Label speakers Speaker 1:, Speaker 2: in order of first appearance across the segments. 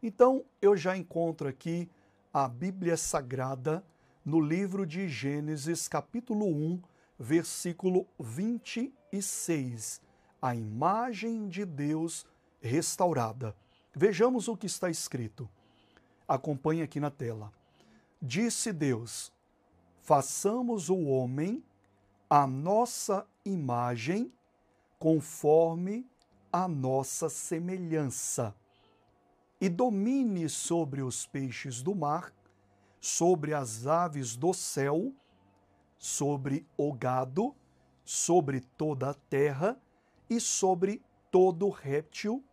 Speaker 1: Então, eu já encontro aqui a Bíblia Sagrada no livro de Gênesis, capítulo 1, versículo 26. A imagem de Deus restaurada. Vejamos o que está escrito. Acompanhe aqui na tela. Disse Deus: Façamos o homem a nossa imagem, conforme a nossa semelhança e domine sobre os peixes do mar, sobre as aves do céu, sobre o gado, sobre toda a terra e sobre todo réptil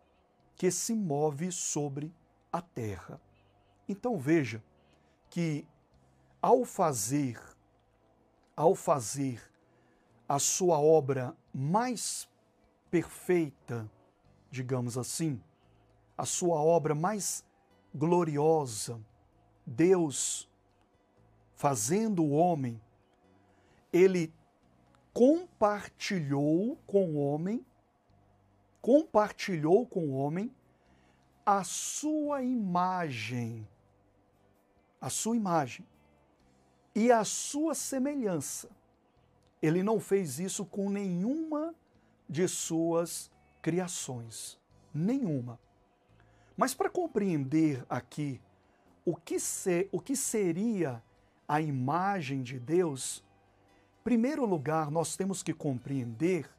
Speaker 1: que se move sobre a terra. Então veja que ao fazer ao fazer a sua obra mais perfeita, digamos assim, a sua obra mais gloriosa, Deus fazendo o homem, ele compartilhou com o homem, compartilhou com o homem a sua imagem, a sua imagem e a sua semelhança. Ele não fez isso com nenhuma de suas criações, nenhuma. Mas para compreender aqui o que, ser, o que seria a imagem de Deus, primeiro lugar, nós temos que compreender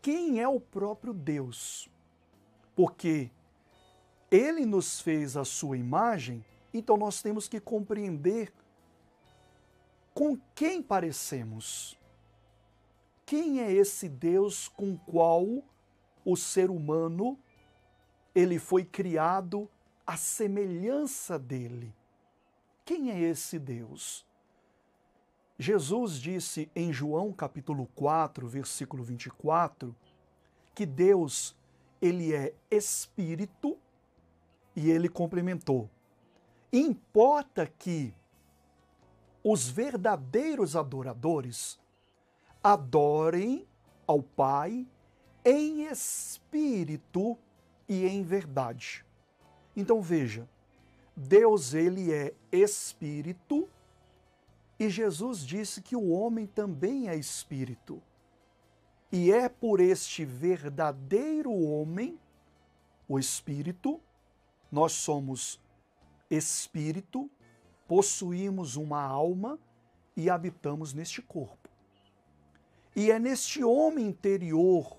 Speaker 1: quem é o próprio Deus. Porque ele nos fez a sua imagem, então nós temos que compreender com quem parecemos. Quem é esse Deus com qual o ser humano ele foi criado à semelhança dele. Quem é esse Deus? Jesus disse em João capítulo 4, versículo 24, que Deus, ele é espírito e ele complementou. Importa que os verdadeiros adoradores adorem ao Pai em espírito e em verdade. Então veja, Deus ele é espírito e Jesus disse que o homem também é espírito. E é por este verdadeiro homem, o espírito, nós somos espírito, possuímos uma alma e habitamos neste corpo. E é neste homem interior,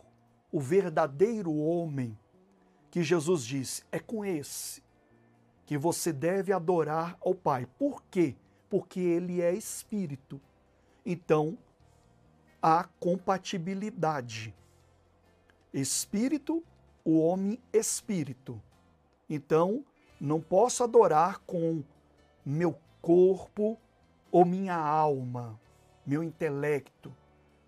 Speaker 1: o verdadeiro homem, que Jesus disse: é com esse que você deve adorar ao Pai. Por quê? Porque ele é espírito. Então, há compatibilidade. Espírito, o homem espírito. Então, não posso adorar com meu corpo ou minha alma, meu intelecto.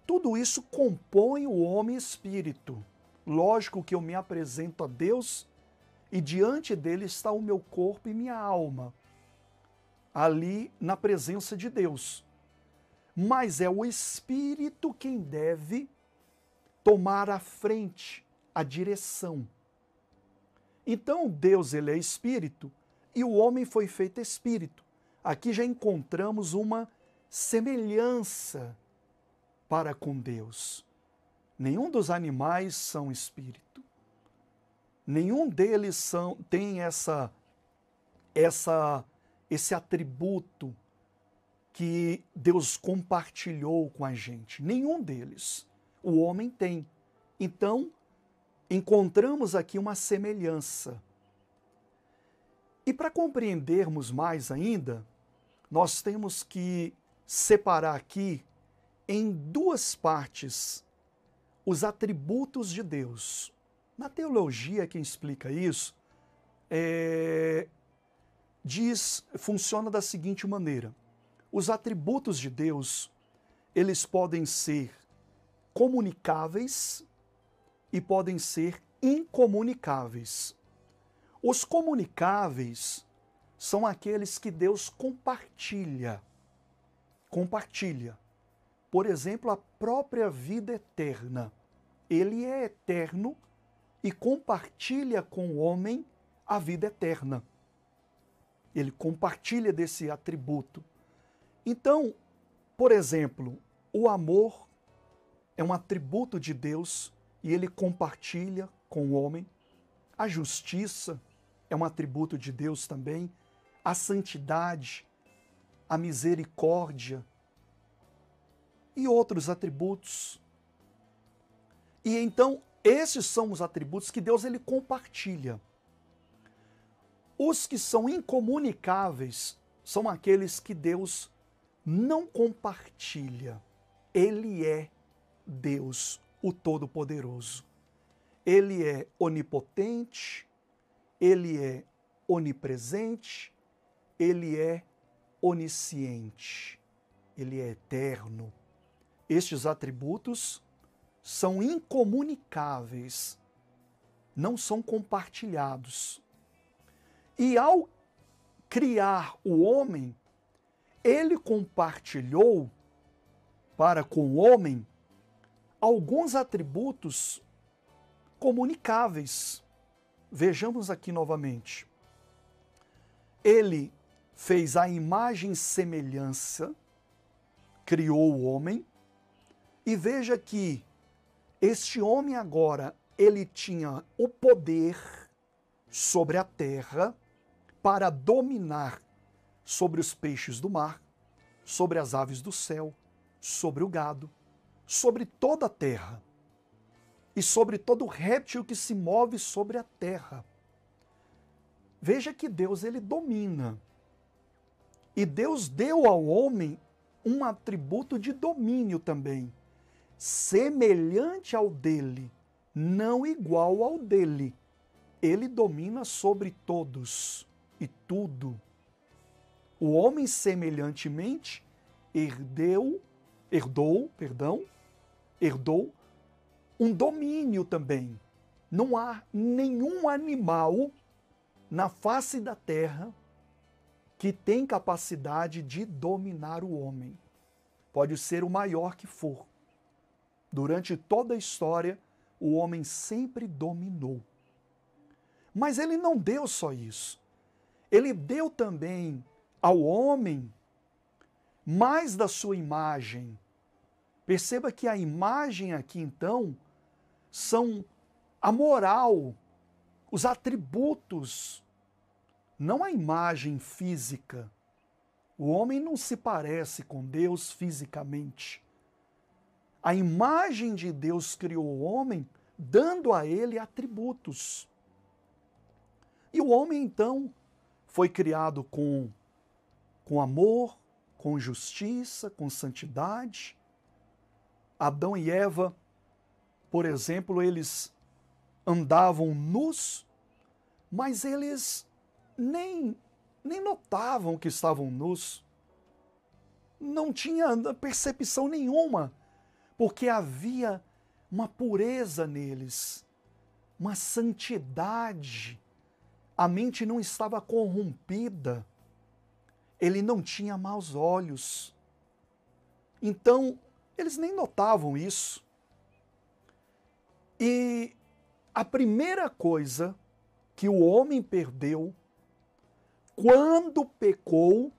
Speaker 1: Tudo isso compõe o homem espírito. Lógico que eu me apresento a Deus e diante dele está o meu corpo e minha alma, ali na presença de Deus. Mas é o Espírito quem deve tomar a frente, a direção. Então Deus ele é Espírito e o homem foi feito Espírito. Aqui já encontramos uma semelhança para com Deus. Nenhum dos animais são espírito. Nenhum deles são, tem essa, essa, esse atributo que Deus compartilhou com a gente. Nenhum deles. O homem tem. Então, encontramos aqui uma semelhança. E para compreendermos mais ainda, nós temos que separar aqui em duas partes os atributos de Deus. Na teologia, quem explica isso é, diz, funciona da seguinte maneira: os atributos de Deus eles podem ser comunicáveis e podem ser incomunicáveis. Os comunicáveis são aqueles que Deus compartilha. Compartilha. Por exemplo, a própria vida eterna ele é eterno e compartilha com o homem a vida eterna. Ele compartilha desse atributo. Então, por exemplo, o amor é um atributo de Deus e ele compartilha com o homem. A justiça é um atributo de Deus também. A santidade, a misericórdia e outros atributos. E então, esses são os atributos que Deus ele compartilha. Os que são incomunicáveis são aqueles que Deus não compartilha. Ele é Deus, o Todo-Poderoso. Ele é onipotente, ele é onipresente, ele é onisciente, ele é eterno. Estes atributos são incomunicáveis, não são compartilhados. E ao criar o homem, ele compartilhou para com o homem alguns atributos comunicáveis. Vejamos aqui novamente. Ele fez a imagem e semelhança, criou o homem, e veja que este homem agora, ele tinha o poder sobre a terra para dominar sobre os peixes do mar, sobre as aves do céu, sobre o gado, sobre toda a terra e sobre todo réptil que se move sobre a terra. Veja que Deus ele domina. E Deus deu ao homem um atributo de domínio também semelhante ao dele, não igual ao dele. Ele domina sobre todos e tudo. O homem semelhantemente herdeu, herdou, perdão, herdou um domínio também. Não há nenhum animal na face da terra que tem capacidade de dominar o homem. Pode ser o maior que for. Durante toda a história, o homem sempre dominou. Mas ele não deu só isso. Ele deu também ao homem mais da sua imagem. Perceba que a imagem aqui, então, são a moral, os atributos, não a imagem física. O homem não se parece com Deus fisicamente. A imagem de Deus criou o homem, dando a ele atributos. E o homem, então, foi criado com, com amor, com justiça, com santidade. Adão e Eva, por exemplo, eles andavam nus, mas eles nem, nem notavam que estavam nus. Não tinha percepção nenhuma porque havia uma pureza neles, uma santidade. A mente não estava corrompida. Ele não tinha maus olhos. Então, eles nem notavam isso. E a primeira coisa que o homem perdeu quando pecou,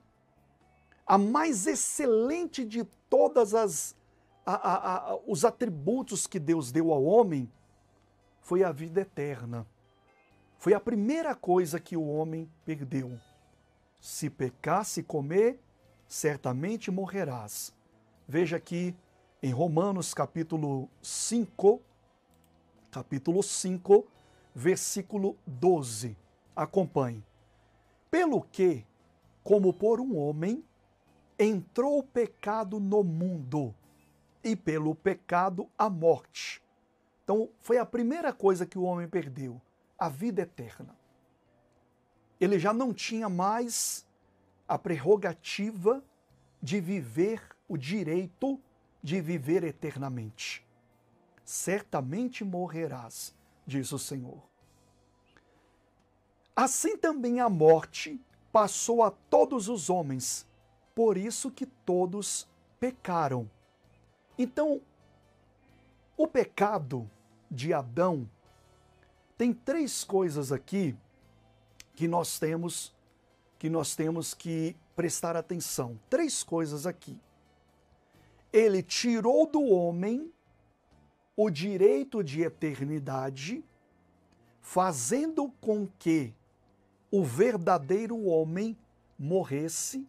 Speaker 1: a mais excelente de todas as a, a, os atributos que Deus deu ao homem foi a vida eterna. Foi a primeira coisa que o homem perdeu. Se pecasse comer, certamente morrerás. Veja aqui em Romanos capítulo 5, capítulo 5, versículo 12. Acompanhe. Pelo que, como por um homem, entrou o pecado no mundo, e pelo pecado a morte. Então, foi a primeira coisa que o homem perdeu, a vida eterna. Ele já não tinha mais a prerrogativa de viver o direito de viver eternamente. Certamente morrerás, diz o Senhor. Assim também a morte passou a todos os homens, por isso que todos pecaram. Então, o pecado de Adão tem três coisas aqui que nós temos que nós temos que prestar atenção. Três coisas aqui. Ele tirou do homem o direito de eternidade, fazendo com que o verdadeiro homem morresse.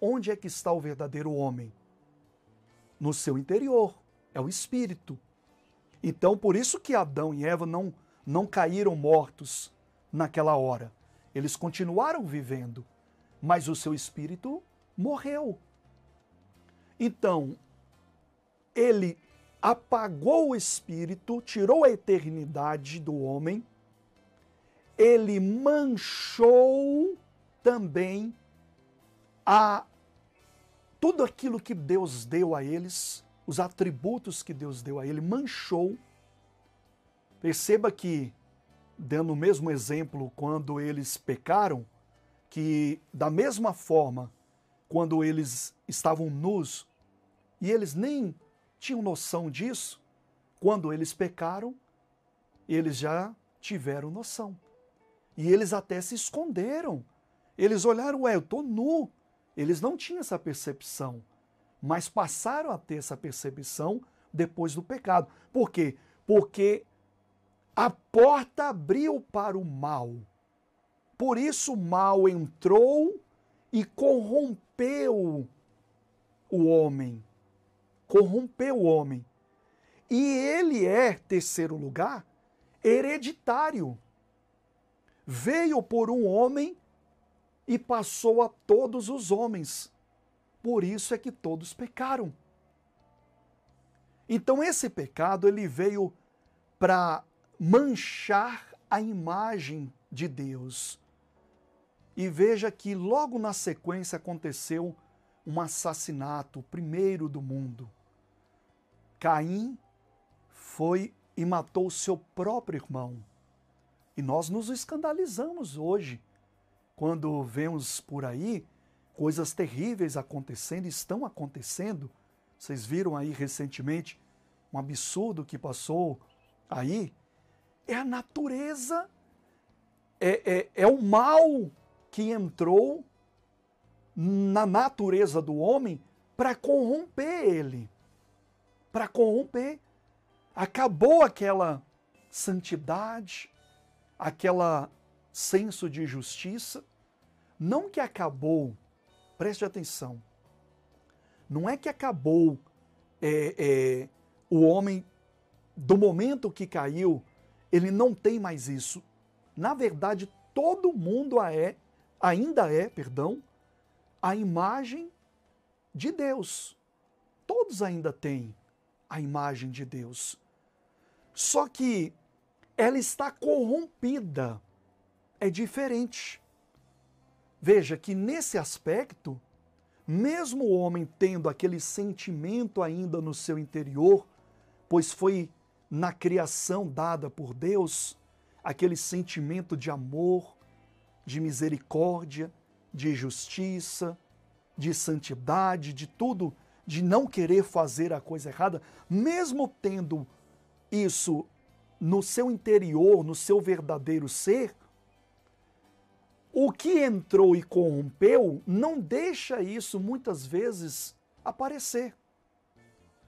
Speaker 1: Onde é que está o verdadeiro homem? No seu interior, é o espírito. Então, por isso que Adão e Eva não, não caíram mortos naquela hora. Eles continuaram vivendo, mas o seu espírito morreu. Então, ele apagou o espírito, tirou a eternidade do homem, ele manchou também a tudo aquilo que Deus deu a eles, os atributos que Deus deu a ele, manchou. Perceba que dando o mesmo exemplo quando eles pecaram, que da mesma forma, quando eles estavam nus e eles nem tinham noção disso, quando eles pecaram, eles já tiveram noção. E eles até se esconderam. Eles olharam, ué, eu estou nu. Eles não tinham essa percepção, mas passaram a ter essa percepção depois do pecado. Por quê? Porque a porta abriu para o mal. Por isso o mal entrou e corrompeu o homem. Corrompeu o homem. E ele é, terceiro lugar, hereditário. Veio por um homem e passou a todos os homens. Por isso é que todos pecaram. Então esse pecado ele veio para manchar a imagem de Deus. E veja que logo na sequência aconteceu um assassinato, o primeiro do mundo. Caim foi e matou seu próprio irmão. E nós nos escandalizamos hoje quando vemos por aí coisas terríveis acontecendo, estão acontecendo. Vocês viram aí recentemente um absurdo que passou aí é a natureza, é, é, é o mal que entrou na natureza do homem para corromper ele. Para corromper. Acabou aquela santidade, aquela senso de justiça. Não que acabou, preste atenção, não é que acabou é, é, o homem do momento que caiu ele não tem mais isso. Na verdade, todo mundo é, ainda é, perdão, a imagem de Deus. Todos ainda têm a imagem de Deus. Só que ela está corrompida. É diferente. Veja que nesse aspecto, mesmo o homem tendo aquele sentimento ainda no seu interior, pois foi na criação dada por Deus, aquele sentimento de amor, de misericórdia, de justiça, de santidade, de tudo, de não querer fazer a coisa errada, mesmo tendo isso no seu interior, no seu verdadeiro ser, o que entrou e corrompeu não deixa isso muitas vezes aparecer.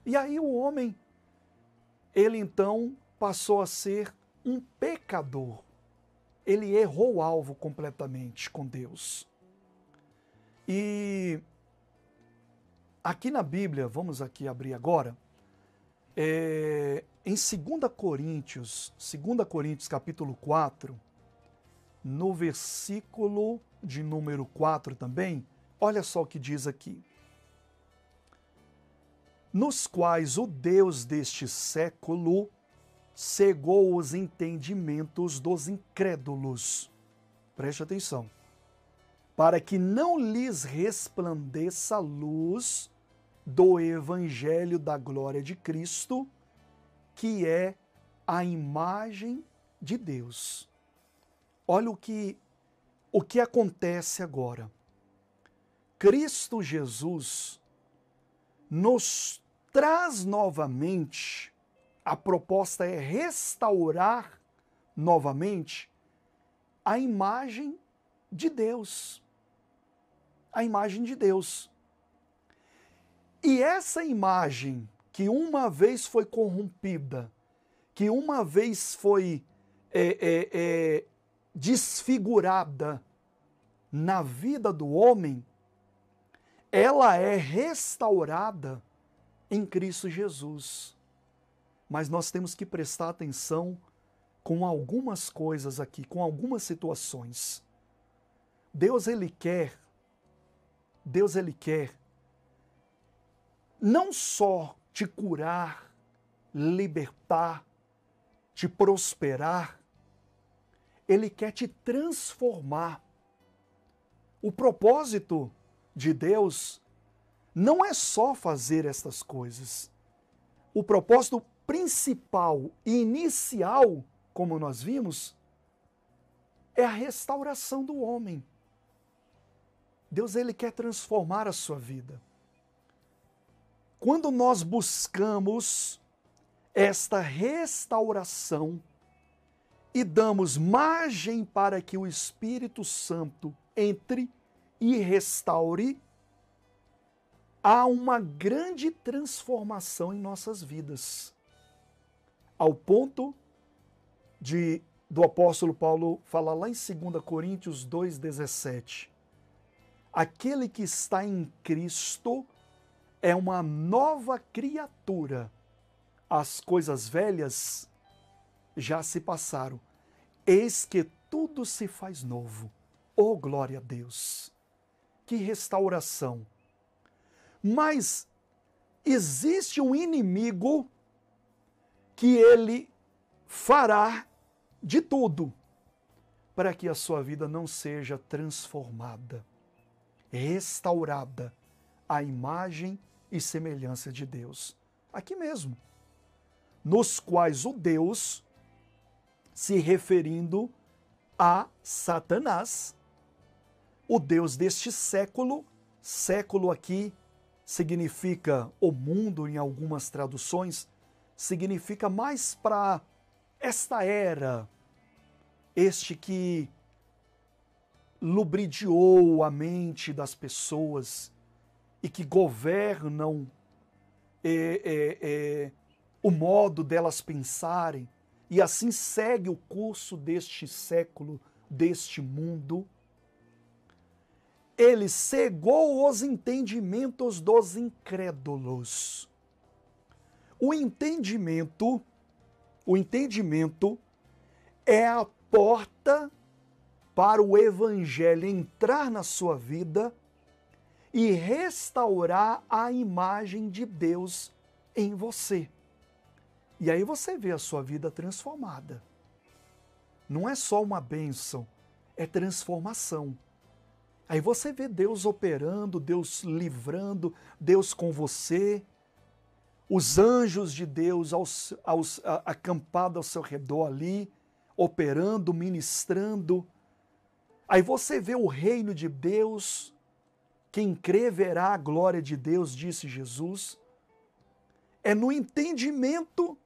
Speaker 1: E aí o homem ele então passou a ser um pecador. Ele errou o alvo completamente com Deus. E aqui na Bíblia, vamos aqui abrir agora, é, em 2 Coríntios, 2 Coríntios capítulo 4, no versículo de número 4 também, olha só o que diz aqui nos quais o Deus deste século cegou os entendimentos dos incrédulos. Preste atenção. Para que não lhes resplandeça a luz do evangelho da glória de Cristo, que é a imagem de Deus. Olha o que o que acontece agora. Cristo Jesus nos traz novamente, a proposta é restaurar novamente a imagem de Deus. A imagem de Deus. E essa imagem que uma vez foi corrompida, que uma vez foi é, é, é, desfigurada na vida do homem, ela é restaurada em Cristo Jesus. Mas nós temos que prestar atenção com algumas coisas aqui, com algumas situações. Deus ele quer Deus ele quer não só te curar, libertar, te prosperar, ele quer te transformar. O propósito de Deus não é só fazer estas coisas. O propósito principal e inicial, como nós vimos, é a restauração do homem. Deus ele quer transformar a sua vida. Quando nós buscamos esta restauração e damos margem para que o Espírito Santo entre e restaure, há uma grande transformação em nossas vidas. Ao ponto de do apóstolo Paulo falar lá em 2 Coríntios 2:17. Aquele que está em Cristo é uma nova criatura. As coisas velhas já se passaram. Eis que tudo se faz novo. Oh, glória a Deus! Que restauração! Mas existe um inimigo que ele fará de tudo para que a sua vida não seja transformada, restaurada à imagem e semelhança de Deus. Aqui mesmo, nos quais o Deus, se referindo a Satanás, o Deus deste século, século aqui significa o mundo em algumas traduções, significa mais para esta era, este que lubridiou a mente das pessoas e que governam é, é, é, o modo delas pensarem, e assim segue o curso deste século, deste mundo ele cegou os entendimentos dos incrédulos. O entendimento, o entendimento é a porta para o evangelho entrar na sua vida e restaurar a imagem de Deus em você. E aí você vê a sua vida transformada. Não é só uma bênção, é transformação. Aí você vê Deus operando, Deus livrando, Deus com você, os anjos de Deus aos, aos, acampados ao seu redor ali, operando, ministrando. Aí você vê o reino de Deus, quem crê verá a glória de Deus, disse Jesus. É no entendimento,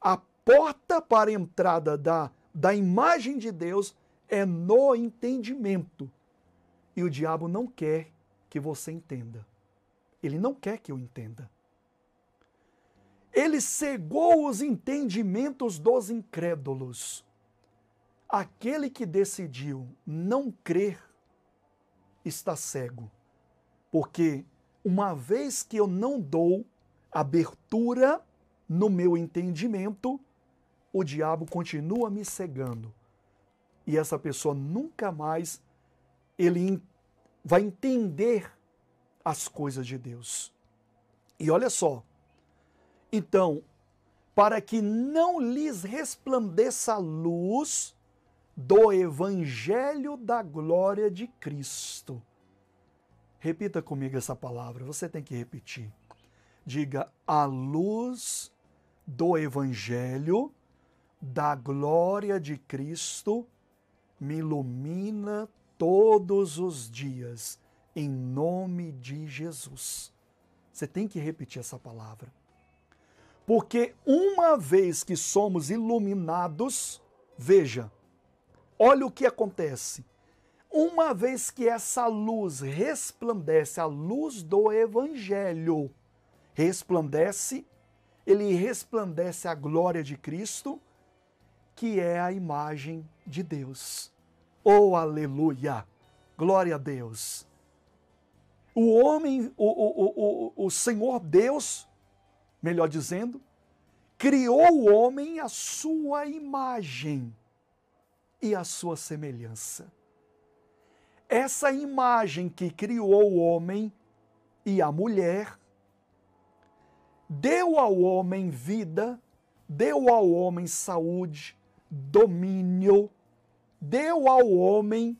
Speaker 1: a porta para a entrada da, da imagem de Deus é no entendimento. E o diabo não quer que você entenda. Ele não quer que eu entenda. Ele cegou os entendimentos dos incrédulos. Aquele que decidiu não crer está cego. Porque uma vez que eu não dou abertura no meu entendimento, o diabo continua me cegando. E essa pessoa nunca mais ele vai entender as coisas de Deus. E olha só, então, para que não lhes resplandeça a luz do evangelho da glória de Cristo. Repita comigo essa palavra, você tem que repetir. Diga a luz do evangelho da glória de Cristo me ilumina todos os dias, em nome de Jesus. Você tem que repetir essa palavra. Porque uma vez que somos iluminados, veja, olha o que acontece. Uma vez que essa luz resplandece, a luz do Evangelho resplandece, ele resplandece a glória de Cristo, que é a imagem de Deus. Oh, aleluia! Glória a Deus! O homem, o, o, o, o Senhor Deus, melhor dizendo, criou o homem à sua imagem e à sua semelhança. Essa imagem que criou o homem e a mulher deu ao homem vida, deu ao homem saúde, domínio, deu ao homem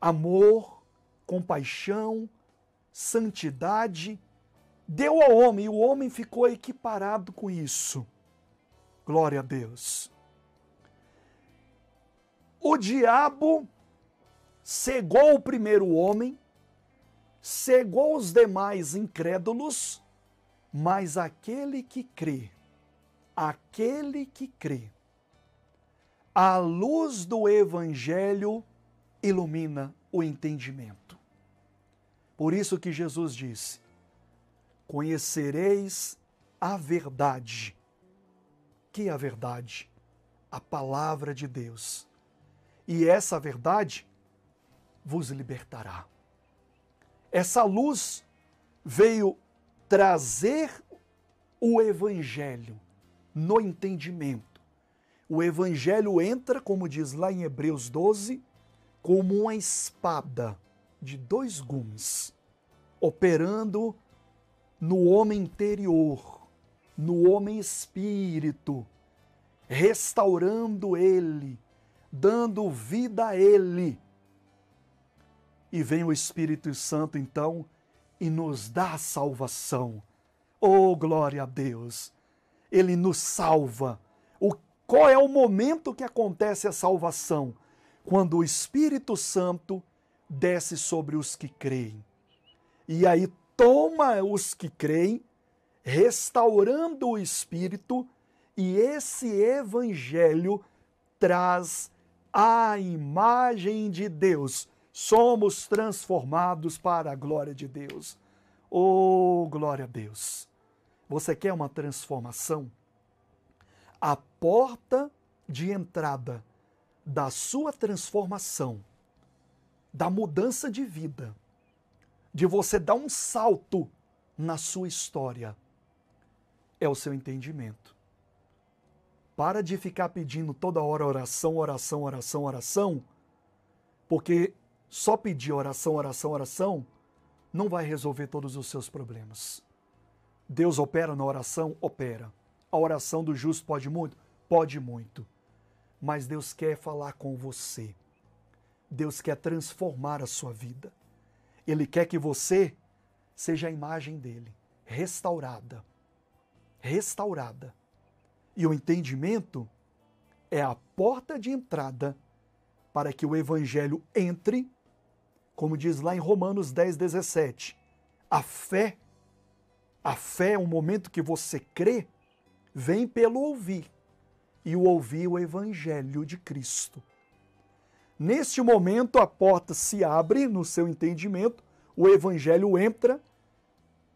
Speaker 1: amor, compaixão, santidade, deu ao homem e o homem ficou equiparado com isso. Glória a Deus. O diabo cegou o primeiro homem, cegou os demais incrédulos, mas aquele que crê, aquele que crê, a luz do Evangelho ilumina o entendimento. Por isso que Jesus disse: Conhecereis a verdade. Que é a verdade? A palavra de Deus. E essa verdade vos libertará. Essa luz veio trazer o evangelho no entendimento. O evangelho entra, como diz lá em Hebreus 12, como uma espada de dois gumes, operando no homem interior, no homem espírito, restaurando ele, dando vida a ele. E vem o Espírito Santo, então, e nos dá salvação. Oh, glória a Deus! Ele nos salva. O, qual é o momento que acontece a salvação? quando o Espírito Santo desce sobre os que creem. E aí toma os que creem, restaurando o espírito, e esse evangelho traz a imagem de Deus. Somos transformados para a glória de Deus. Oh, glória a Deus. Você quer uma transformação? A porta de entrada da sua transformação, da mudança de vida, de você dar um salto na sua história, é o seu entendimento. Para de ficar pedindo toda hora oração, oração, oração, oração, porque só pedir oração, oração, oração não vai resolver todos os seus problemas. Deus opera na oração? Opera. A oração do justo pode muito? Pode muito mas Deus quer falar com você. Deus quer transformar a sua vida. Ele quer que você seja a imagem dele, restaurada. Restaurada. E o entendimento é a porta de entrada para que o evangelho entre, como diz lá em Romanos 10, 17. A fé, a fé é um momento que você crê, vem pelo ouvir e o ouvir o Evangelho de Cristo. Neste momento, a porta se abre no seu entendimento, o Evangelho entra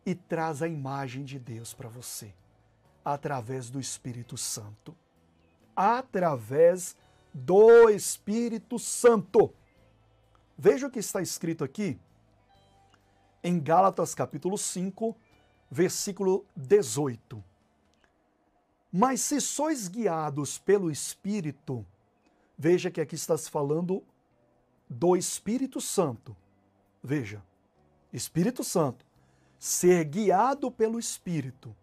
Speaker 1: e traz a imagem de Deus para você, através do Espírito Santo. Através do Espírito Santo. Veja o que está escrito aqui em Gálatas capítulo 5, versículo 18. Mas se sois guiados pelo Espírito, veja que aqui está se falando do Espírito Santo. Veja, Espírito Santo, ser guiado pelo Espírito.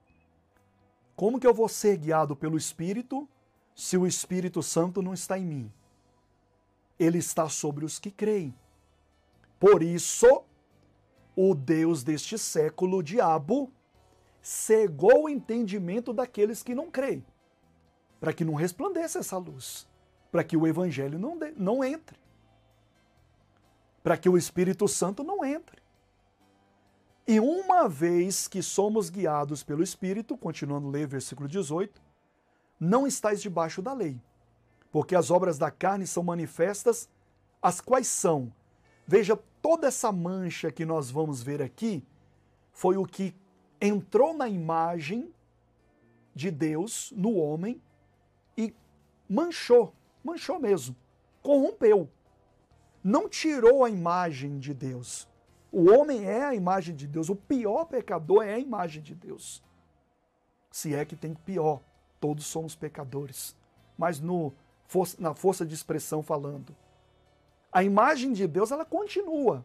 Speaker 1: Como que eu vou ser guiado pelo Espírito se o Espírito Santo não está em mim? Ele está sobre os que creem. Por isso, o Deus deste século, o diabo, cegou o entendimento daqueles que não creem, para que não resplandeça essa luz, para que o evangelho não, de, não entre, para que o Espírito Santo não entre. E uma vez que somos guiados pelo Espírito, continuando a ler versículo 18, não estáis debaixo da lei, porque as obras da carne são manifestas, as quais são. Veja, toda essa mancha que nós vamos ver aqui foi o que entrou na imagem de Deus no homem e manchou, manchou mesmo, corrompeu. Não tirou a imagem de Deus. O homem é a imagem de Deus, o pior pecador é a imagem de Deus. Se é que tem pior, todos somos pecadores. Mas no, na força de expressão falando. A imagem de Deus ela continua,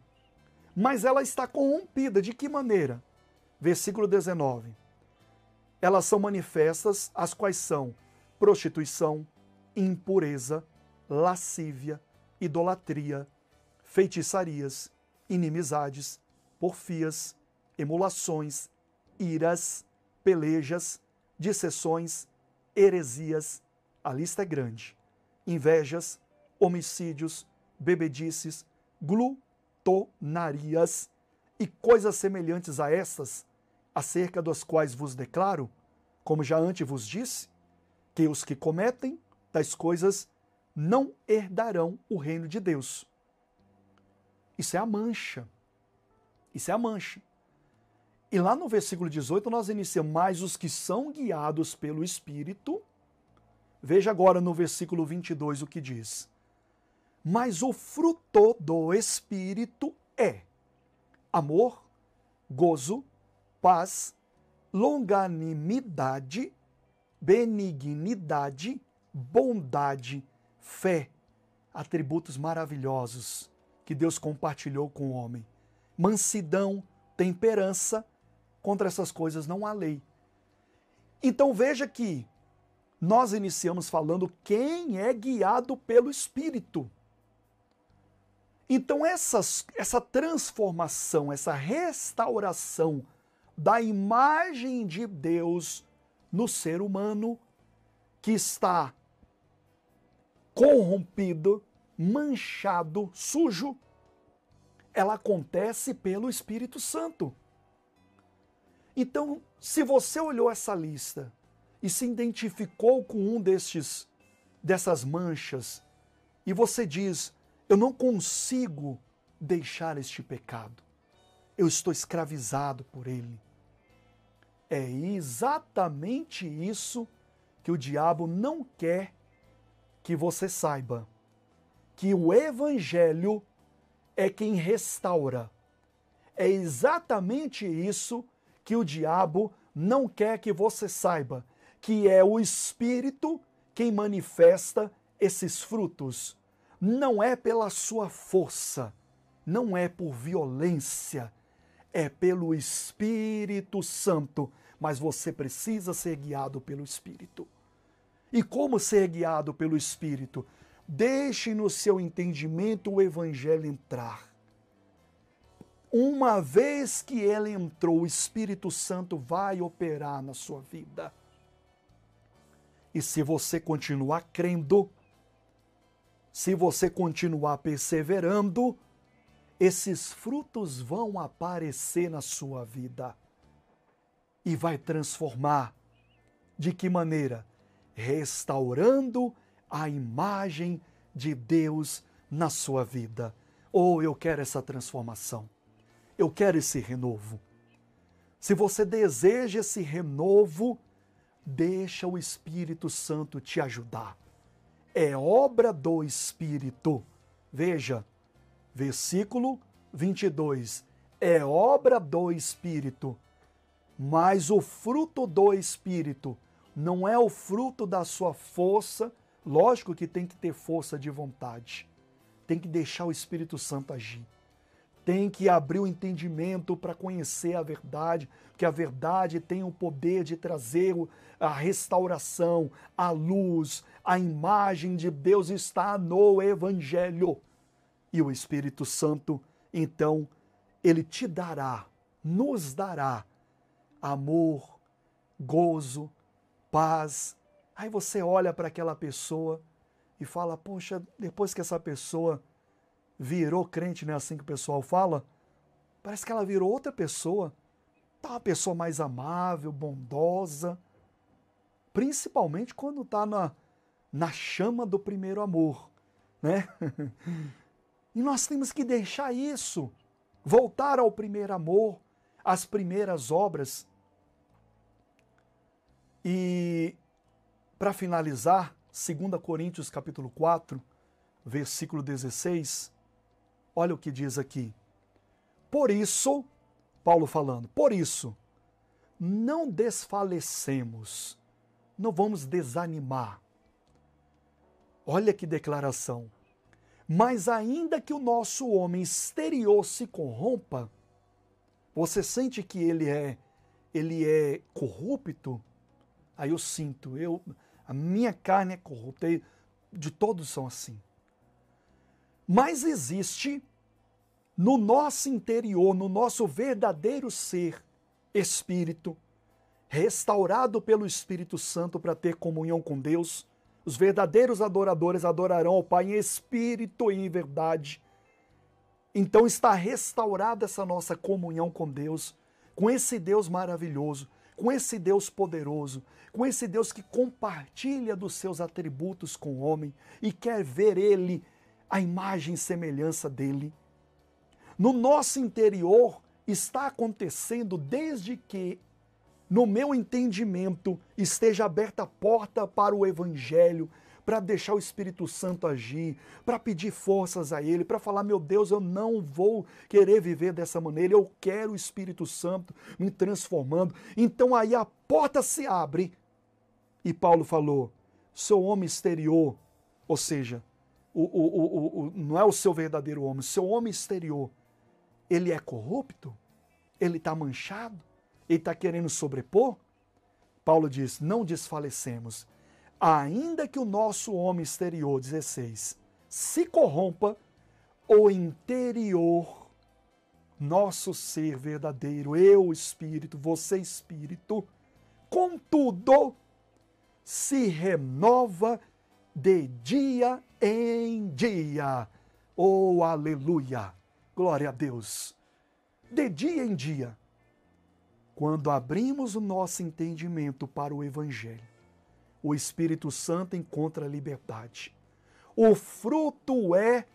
Speaker 1: mas ela está corrompida. De que maneira? Versículo 19. Elas são manifestas, as quais são prostituição, impureza, lascívia, idolatria, feitiçarias, inimizades, porfias, emulações, iras, pelejas, dissessões, heresias, a lista é grande, invejas, homicídios, bebedices, glutonarias e coisas semelhantes a essas, acerca das quais vos declaro, como já antes vos disse, que os que cometem tais coisas não herdarão o reino de Deus. Isso é a mancha. Isso é a mancha. E lá no versículo 18 nós iniciamos, mais os que são guiados pelo Espírito. Veja agora no versículo 22 o que diz. Mas o fruto do Espírito é amor, gozo, paz, longanimidade, benignidade, bondade, fé, atributos maravilhosos que Deus compartilhou com o homem. Mansidão, temperança, contra essas coisas não há lei. Então veja que nós iniciamos falando quem é guiado pelo Espírito. Então, essas, essa transformação, essa restauração da imagem de Deus no ser humano que está corrompido, manchado, sujo, ela acontece pelo Espírito Santo. Então, se você olhou essa lista e se identificou com um destes dessas manchas e você diz: eu não consigo deixar este pecado. Eu estou escravizado por ele. É exatamente isso que o diabo não quer que você saiba. Que o evangelho é quem restaura. É exatamente isso que o diabo não quer que você saiba, que é o espírito quem manifesta esses frutos não é pela sua força, não é por violência, é pelo Espírito Santo, mas você precisa ser guiado pelo Espírito. E como ser guiado pelo Espírito? Deixe no seu entendimento o Evangelho entrar. Uma vez que ele entrou, o Espírito Santo vai operar na sua vida. E se você continuar crendo, se você continuar perseverando, esses frutos vão aparecer na sua vida e vai transformar. De que maneira? Restaurando a imagem de Deus na sua vida. Ou oh, eu quero essa transformação. Eu quero esse renovo. Se você deseja esse renovo, deixa o Espírito Santo te ajudar é obra do Espírito. Veja, versículo 22. É obra do Espírito. Mas o fruto do Espírito não é o fruto da sua força. Lógico que tem que ter força de vontade. Tem que deixar o Espírito Santo agir tem que abrir o entendimento para conhecer a verdade, que a verdade tem o poder de trazer a restauração, a luz, a imagem de Deus está no Evangelho. E o Espírito Santo, então, ele te dará, nos dará amor, gozo, paz. Aí você olha para aquela pessoa e fala: Poxa, depois que essa pessoa virou crente, não é assim que o pessoal fala? Parece que ela virou outra pessoa. Tá uma pessoa mais amável, bondosa. Principalmente quando está na, na chama do primeiro amor, né? E nós temos que deixar isso, voltar ao primeiro amor, às primeiras obras. E para finalizar, 2 Coríntios capítulo 4, versículo 16, olha o que diz aqui. Por isso, Paulo falando, por isso, não desfalecemos, não vamos desanimar. Olha que declaração. Mas ainda que o nosso homem exterior se corrompa, você sente que ele é ele é corrupto? Aí eu sinto, eu a minha carne é corrupta, de todos são assim. Mas existe no nosso interior, no nosso verdadeiro ser, espírito, restaurado pelo Espírito Santo para ter comunhão com Deus. Os verdadeiros adoradores adorarão ao Pai em espírito e em verdade. Então está restaurada essa nossa comunhão com Deus, com esse Deus maravilhoso, com esse Deus poderoso, com esse Deus que compartilha dos seus atributos com o homem e quer ver ele, a imagem e semelhança dele. No nosso interior está acontecendo desde que, no meu entendimento, esteja aberta a porta para o Evangelho, para deixar o Espírito Santo agir, para pedir forças a Ele, para falar: meu Deus, eu não vou querer viver dessa maneira, eu quero o Espírito Santo me transformando. Então aí a porta se abre e Paulo falou: seu homem exterior, ou seja, o, o, o, não é o seu verdadeiro homem, seu homem exterior, ele é corrupto? Ele está manchado? Ele está querendo sobrepor? Paulo diz: não desfalecemos ainda que o nosso homem exterior, 16, se corrompa, o interior, nosso ser verdadeiro, eu espírito, você espírito, contudo, se renova de dia em dia. Oh, aleluia! Glória a Deus! De dia em dia, quando abrimos o nosso entendimento para o Evangelho, o Espírito Santo encontra liberdade. O fruto é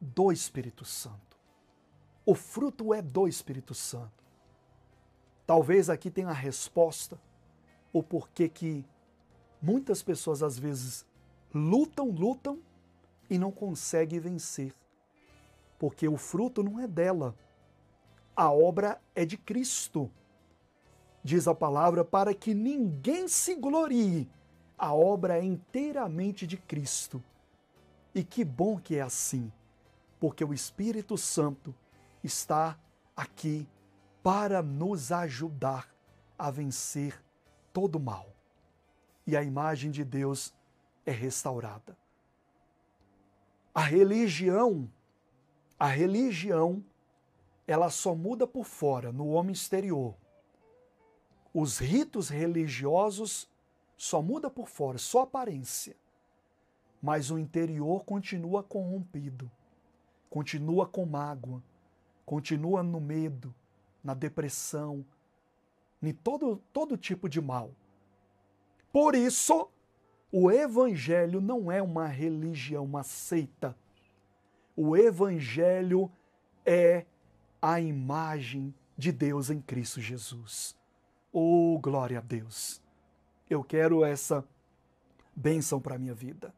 Speaker 1: do Espírito Santo. O fruto é do Espírito Santo. Talvez aqui tenha a resposta o porquê que muitas pessoas às vezes lutam, lutam e não conseguem vencer. Porque o fruto não é dela. A obra é de Cristo diz a palavra, para que ninguém se glorie. A obra é inteiramente de Cristo. E que bom que é assim, porque o Espírito Santo está aqui para nos ajudar a vencer todo o mal. E a imagem de Deus é restaurada. A religião, a religião, ela só muda por fora, no homem exterior os ritos religiosos só muda por fora, só aparência. Mas o interior continua corrompido, continua com mágoa, continua no medo, na depressão, em todo, todo tipo de mal. Por isso, o Evangelho não é uma religião, uma seita. O Evangelho é a imagem de Deus em Cristo Jesus. Oh, glória a Deus! Eu quero essa bênção para a minha vida.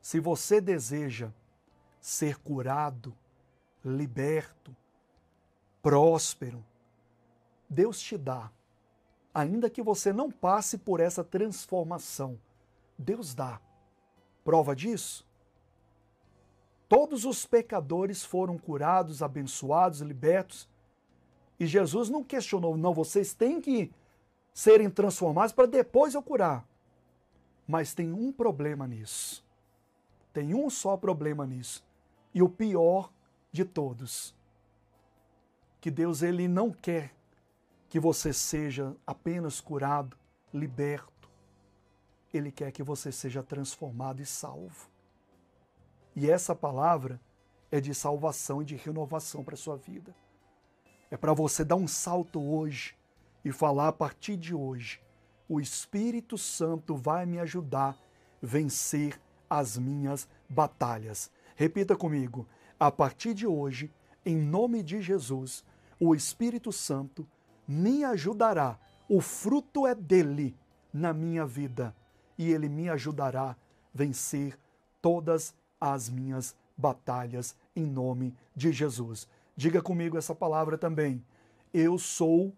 Speaker 1: Se você deseja ser curado, liberto, próspero, Deus te dá. Ainda que você não passe por essa transformação, Deus dá. Prova disso? Todos os pecadores foram curados, abençoados, libertos e Jesus não questionou, não, vocês têm que serem transformados para depois eu curar. Mas tem um problema nisso. Tem um só problema nisso. E o pior de todos, que Deus ele não quer que você seja apenas curado, liberto. Ele quer que você seja transformado e salvo. E essa palavra é de salvação e de renovação para a sua vida. É para você dar um salto hoje e falar a partir de hoje: o Espírito Santo vai me ajudar a vencer as minhas batalhas. Repita comigo. A partir de hoje, em nome de Jesus, o Espírito Santo me ajudará. O fruto é dele na minha vida e ele me ajudará a vencer todas as minhas batalhas em nome de Jesus. Diga comigo essa palavra também. Eu sou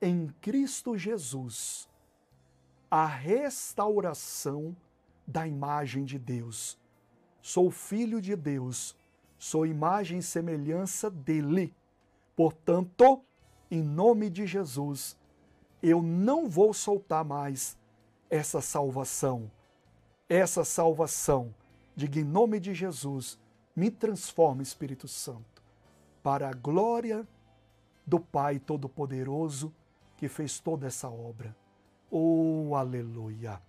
Speaker 1: em Cristo Jesus a restauração da imagem de Deus. Sou filho de Deus, sou imagem e semelhança dele. Portanto, em nome de Jesus, eu não vou soltar mais essa salvação. Essa salvação, diga em nome de Jesus, me transforma, Espírito Santo, para a glória do Pai Todo-Poderoso que fez toda essa obra. Oh, aleluia!